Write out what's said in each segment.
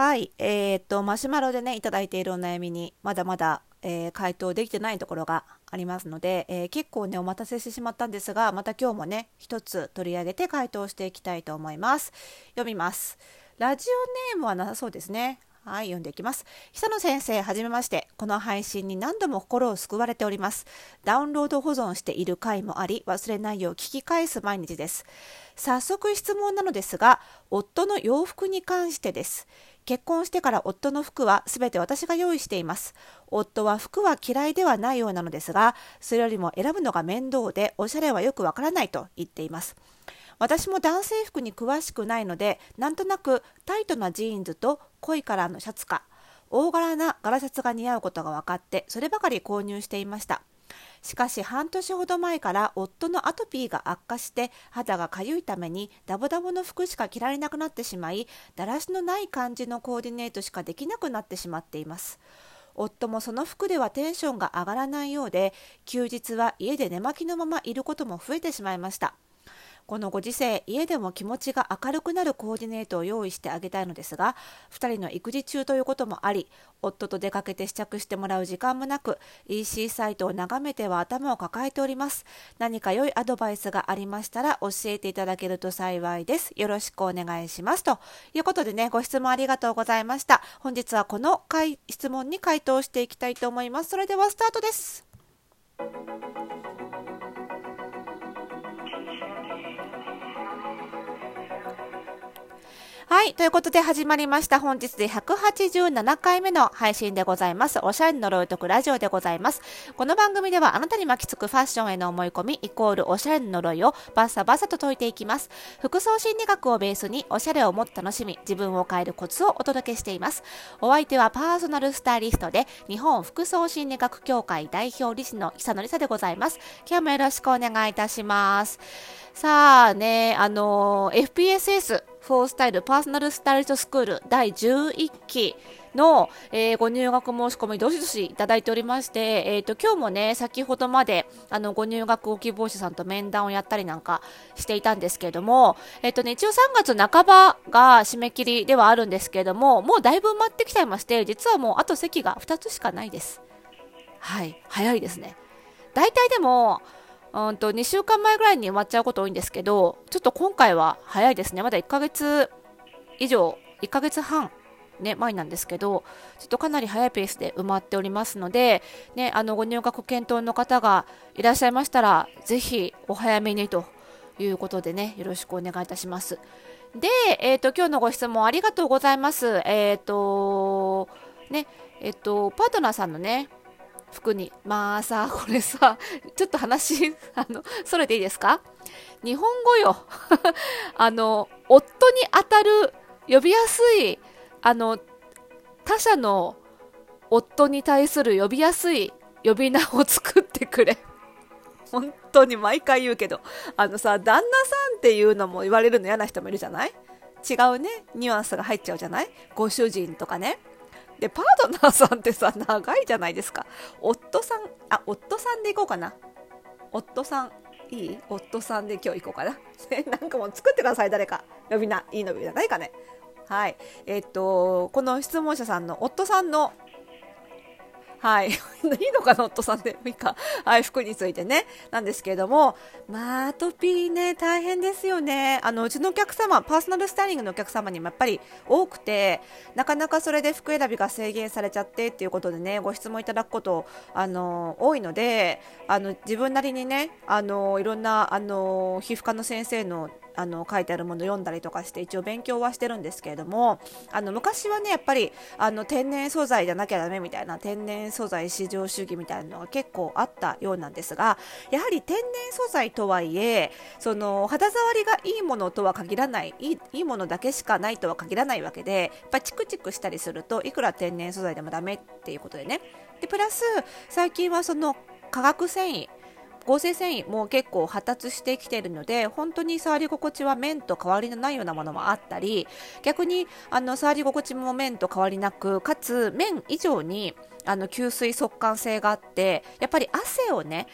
はい、えー、っと、マシュマロでね、いただいているお悩みに、まだまだ、えー、回答できてないところがありますので、えー、結構ね、お待たせしてしまったんですが、また今日もね、一つ取り上げて回答していきたいと思います。読みます。ラジオネームはなさそうですね。はい、読んでいきます。久野先生、はじめまして。この配信に何度も心を救われております。ダウンロード保存している回もあり、忘れないよう聞き返す毎日です。早速質問なのですが、夫の洋服に関してです。結婚してから夫の服は全て私が用意しています。夫は服は嫌いではないようなのですが、それよりも選ぶのが面倒で、おしゃれはよくわからないと言っています。私も男性服に詳しくないのでなんとなくタイトなジーンズと濃いカラーのシャツか大柄な柄シャツが似合うことが分かってそればかり購入していましたしかし半年ほど前から夫のアトピーが悪化して肌がかゆいためにダボダボの服しか着られなくなってしまいだらしのない感じのコーディネートしかできなくなってしまっています。夫もその服ではテンションが上がらないようで休日は家で寝巻きのままいることも増えてしまいました。このご時世家でも気持ちが明るくなるコーディネートを用意してあげたいのですが2人の育児中ということもあり夫と出かけて試着してもらう時間もなく EC サイトを眺めては頭を抱えております。何か良いアドバイスがありましたら教えていただけると幸いです。よろしくお願いします。ということでねご質問ありがとうございました。本日はこの質問に回答していきたいと思います。それではスタートです。はい。ということで始まりました。本日で187回目の配信でございます。おしゃれの呪いとくラジオでございます。この番組ではあなたに巻きつくファッションへの思い込みイコールおしゃれの呪いをバッサバサと解いていきます。服装心理学をベースにおしゃれをもっと楽しみ、自分を変えるコツをお届けしています。お相手はパーソナルスタイリストで日本服装心理学協会代表理事の久野里沙でございます。今日もよろしくお願いいたします。さあね、あの FPSS フォースタイルパーソナルスタイリストスクール第11期の、えー、ご入学申し込みどしどしいただいておりまして、えーと、今日もね先ほどまであのご入学希望者さんと面談をやったりなんかしていたんですけれども、えーとね、一応3月半ばが締め切りではあるんですけれどももうだいぶ埋まってきちゃいまして実はもうあと席が2つしかないです。はい早いですね。大体でもうんと2週間前ぐらいに埋まっちゃうこと多いんですけど、ちょっと今回は早いですね。まだ1ヶ月以上、1ヶ月半、ね、前なんですけど、ちょっとかなり早いペースで埋まっておりますので、ね、あのご入学検討の方がいらっしゃいましたら、ぜひお早めにということでね、よろしくお願いいたします。で、えっ、ー、と、今日のご質問ありがとうございます。えっ、ー、と、ね、えっ、ー、と、パートナーさんのね、服に。まあさ、これさ、ちょっと話、あの、それでいいですか？日本語よ。あの、夫に当たる、呼びやすい、あの、他者の夫に対する呼びやすい呼び名を作ってくれ。本当に毎回言うけど、あのさ、旦那さんっていうのも言われるの嫌な人もいるじゃない？違うね、ニュアンスが入っちゃうじゃない？ご主人とかね。で、パートナーさんってさ、長いじゃないですか。夫さん、あ、夫さんでいこうかな。夫さん、いい？夫さんで今日行こうかな。なんかもう作ってください、誰か。呼び名、いいの呼び名ないかね。はい。え、っと、この質問者さんの夫さんのはい。いいのかな、夫さんで。いいか。はい、服についてね。なんですけれども、まあ、アトピーね、大変ですよね。あの、うちのお客様、パーソナルスタイリングのお客様にもやっぱり多くて、なかなかそれで服選びが制限されちゃってっていうことでね、ご質問いただくこと、あの、多いので、あの、自分なりにね、あの、いろんな、あの、皮膚科の先生のあの書いてあるもの読んだりとかして一応勉強はしてるんですけれどもあの昔はねやっぱりあの天然素材じゃなきゃダメみたいな天然素材至上主義みたいなのが結構あったようなんですがやはり天然素材とはいえその肌触りがいいものとは限らないいいいいものだけしかないとは限らないわけでやっぱチクチクしたりするといくら天然素材でもダメっていうことでね。でプラス最近はその化学繊維合成繊維も結構発達してきているので本当に触り心地は綿と変わりのないようなものもあったり逆にあの触り心地も綿と変わりなくかつ綿以上にあの吸水速乾性があってやっぱり汗をね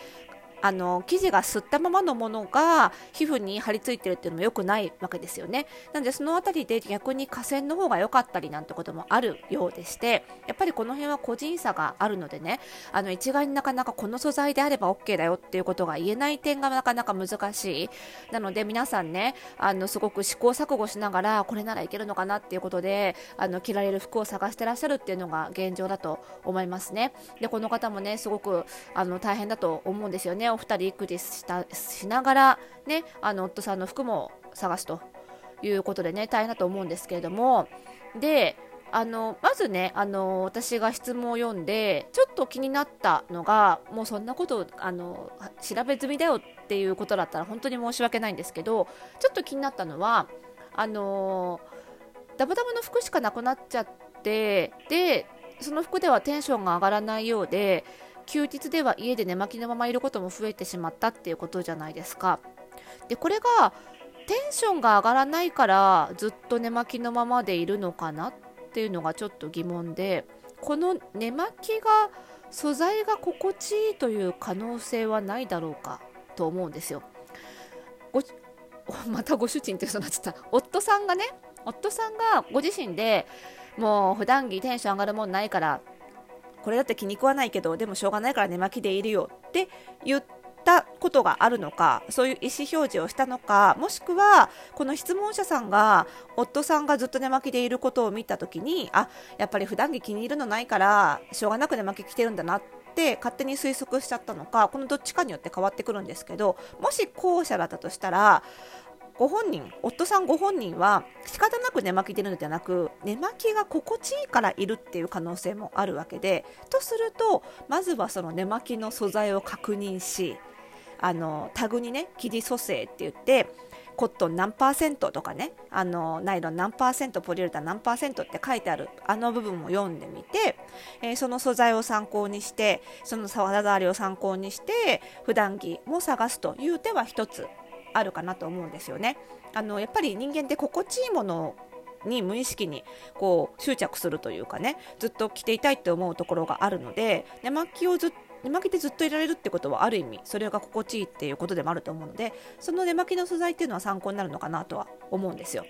あの生地が吸ったままのものが皮膚に張り付いてるっていうのも良くないわけですよね。なのでその辺りで逆に河川の方が良かったりなんてこともあるようでしてやっぱりこの辺は個人差があるのでねあの一概になかなかこの素材であれば OK だよっていうことが言えない点がなかなか難しい。なので皆さんねあのすごく試行錯誤しながらこれならいけるのかなっていうことであの着られる服を探してらっしゃるっていうのが現状だと思いますね。でこの方もねすごくあの大変だと思うんですよね。お二人育児したしながらねあの夫さんの服も探すということでね大変だと思うんですけれども。であのまずねあの私が質問を読んでちょっと気になったのがもうそんなことあの調べ済みだよっていうことだったら本当に申し訳ないんですけどちょっと気になったのはあのダブダブの服しかなくなっちゃってでその服ではテンションが上がらないようで休日では家で寝巻きのままいることも増えてしまったっていうことじゃないですか。でこれがテンションが上がらないからずっと寝巻きのままでいるのかなっていうのがちょっと疑問でこの寝巻きが素材が心地いいという可能性はないだろうかと思うんですよ。またご主人ってそうなっちゃった夫さんがね夫さんがご自身でもう普段着テンション上がるもんないからこれだって気に食わないけどでもしょうがないから寝巻きでいるよって言ったことがあるのかそういう意思表示をしたのかもしくはこの質問者さんが夫さんがずっと寝巻きでいることを見た時にあやっぱり普段着気に入るのないからしょうがなく寝巻き着てるんだなって勝手に推測しちゃったのかこのどっちかによって変わってくるんですけどもし後者だったとしたらご本人、夫さんご本人は仕方なく寝巻きてるのではなく寝巻きが心地いいからいるっていう可能性もあるわけでとするとまずはその寝巻きの素材を確認しあのタグにね生地組成って言ってコットン何パーセントとかねあのナイロン何パーセントポリウレタン何パーセントって書いてあるあの部分を読んでみて、えー、その素材を参考にしてその肌触りを参考にして普段着も探すという手は一つ。あるかなと思うんですよね。あのやっぱり人間って心地いいものに無意識にこう執着するというかねずっと着ていたいって思うところがあるので寝巻きをずっ寝巻きでずっといられるってことはある意味それが心地いいっていうことでもあると思うのでその寝巻きの素材っていうのは参考になるのかなとは思うんですよ。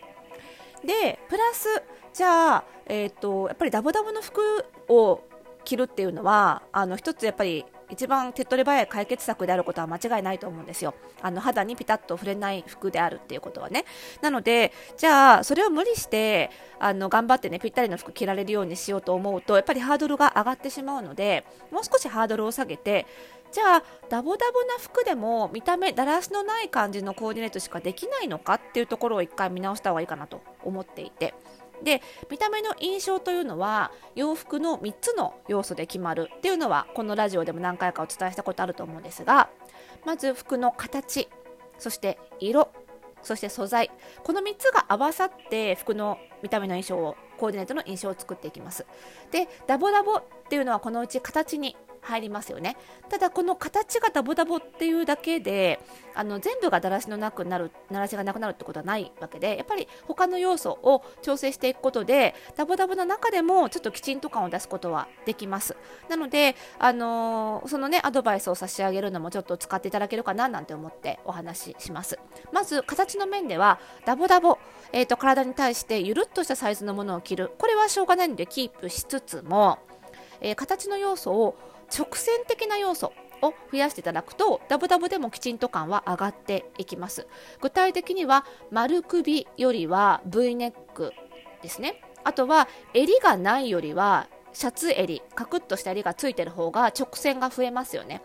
でプラスじゃあ、えーと、やっぱりダボダボの服を着るっていうのはあの一つやっぱり一番手っ取り早い解決策であることは間違いないと思うんですよ。あの肌にピタッと触れない服であるっていうことはね。なので、じゃあ、それを無理して、あの、頑張ってね、ぴったりの服着られるようにしようと思うと、やっぱりハードルが上がってしまうので、もう少しハードルを下げて、じゃあ、ダボダボな服でも見た目、だらしのない感じのコーディネートしかできないのかっていうところを一回見直した方がいいかなと思っていて。で見た目の印象というのは洋服の3つの要素で決まるっていうのはこのラジオでも何回かお伝えしたことあると思うんですがまず服の形そして色そして素材この3つが合わさって服の見た目の印象をコーディネートの印象を作っていきます。でダボダボっていうのはこのうち形に入りますよね。ただこの形がダボダボっていうだけであの全部がだらしのなくなるだらしがなくなるってことはないわけでやっぱり他の要素を調整していくことでダボダボの中でもちょっときちんと感を出すことはできます。なので、あのー、そのねアドバイスを差し上げるのもちょっと使っていただけるかななんて思ってお話しします。まず形の面ではダボダボ、えーと体に対してゆるっとしたサイズのものを着る。これはしょうがないのでキープしつつも、えー、形の要素を直線的な要素を増やしていただくとダブダブでもきちんと感は上がっていきます。具体的には丸首よりは V ネックですね。あとは襟がないよりはシャツ襟カクッとした襟がついてる方が直線が増えますよね。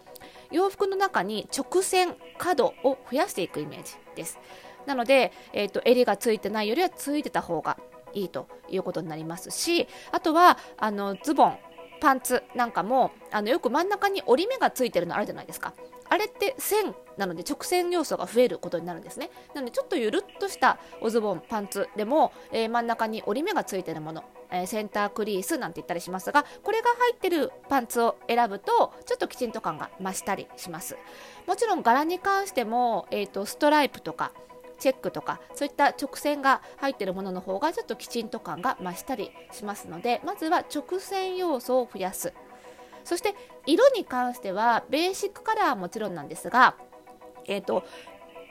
洋服の中に直線角を増やしていくイメージです。なので、えーと、襟がついてないよりはついてた方がいいということになりますしあとはあのズボンパンツなんかもあのよく真ん中に折り目がついてるのあるじゃないですか。あれって線なので直線要素が増えることになるんですね。なのでちょっとゆるっとしたおズボンパンツでも、えー、真ん中に折り目がついてるもの、えー、センタークリースなんて言ったりしますがこれが入ってるパンツを選ぶとちょっときちんと感が増したりします。もちろん柄に関しても、えーとストライプとかチェックとかそういった直線が入っているものの方がちょっときちんと感が増したりしますのでまずは直線要素を増やす。そして色に関してはベーシックカラーはもちろんなんですが、えーと、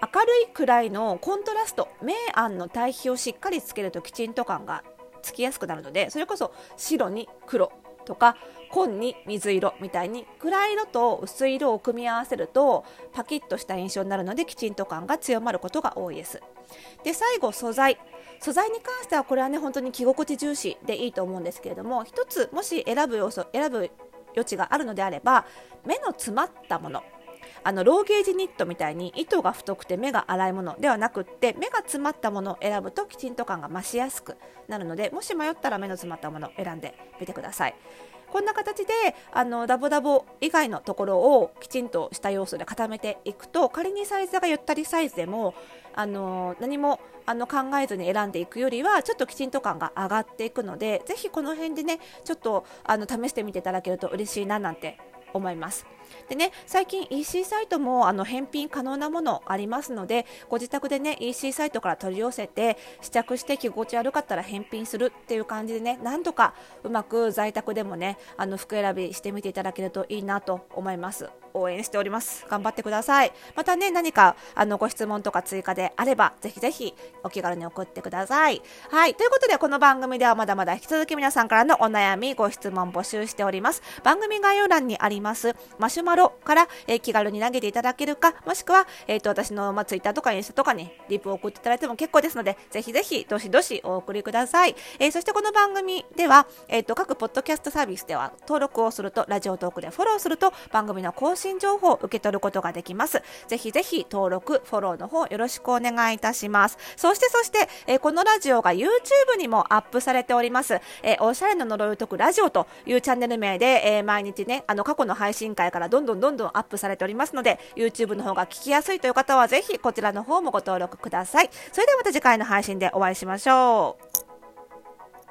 明るいくらいのコントラスト明暗の対比をしっかりつけるときちんと感がつきやすくなるのでそれこそ白に黒とか紺に水色みたいに暗い色と薄い色を組み合わせるとパキッとした印象になるのできちんと感が強まることが多いです。で最後素材。素材に関してはこれはね本当に着心地重視でいいと思うんですけれども1つもし選ぶ要素選ぶ余地があるのであれば目の詰まったもの。あのローゲージニットみたいに糸が太くて目が粗いものではなくって目が詰まったものを選ぶときちんと感が増しやすくなるのでもし迷ったら目の詰まったものを選んでみてください。こんな形であのダボダボ以外のところをきちんとした要素で固めていくと仮にサイズがゆったりサイズでもあの何もあの考えずに選んでいくよりはちょっときちんと感が上がっていくのでぜひこの辺でねちょっとあの試してみていただけると嬉しいななんて思います。でね、最近 EC サイトもあの返品可能なものありますので、ご自宅でね、EC サイトから取り寄せて、試着して着心地悪かったら返品するっていう感じでね、なんとかうまく在宅でもね、あの服選びしてみていただけるといいなと思います。応援しております。頑張ってください。またね、何かあのご質問とか追加であれば、ぜひぜひお気軽に送ってください。はい。ということで、この番組ではまだまだ引き続き皆さんからのお悩み、ご質問募集しております。番組概要欄にあります、マシュマロから、えー、気軽に投げていただけるか、もしくは、えっ、ー、と、私の、まあ、ツイッターとかインスタとかにリプを送っていただいても結構ですので、ぜひぜひ、どしどしお送りください。えー、そしてこの番組では、えっ、と、各ポッドキャストサービスでは登録をすると、ラジオトークでフォローすると、番組の更新新情報を受け取ることができます。ぜひぜひ登録、フォローの方よろしくお願いいたします。そしてそして、えー、このラジオが YouTube にもアップされております。えー、おしゃれの呪いを解くラジオというチャンネル名で、えー、毎日ね、あの過去の配信会からどんどんどんどんアップされておりますので、YouTube の方が聞きやすいという方はぜひこちらの方もご登録ください。それではまた次回の配信でお会いしましょう。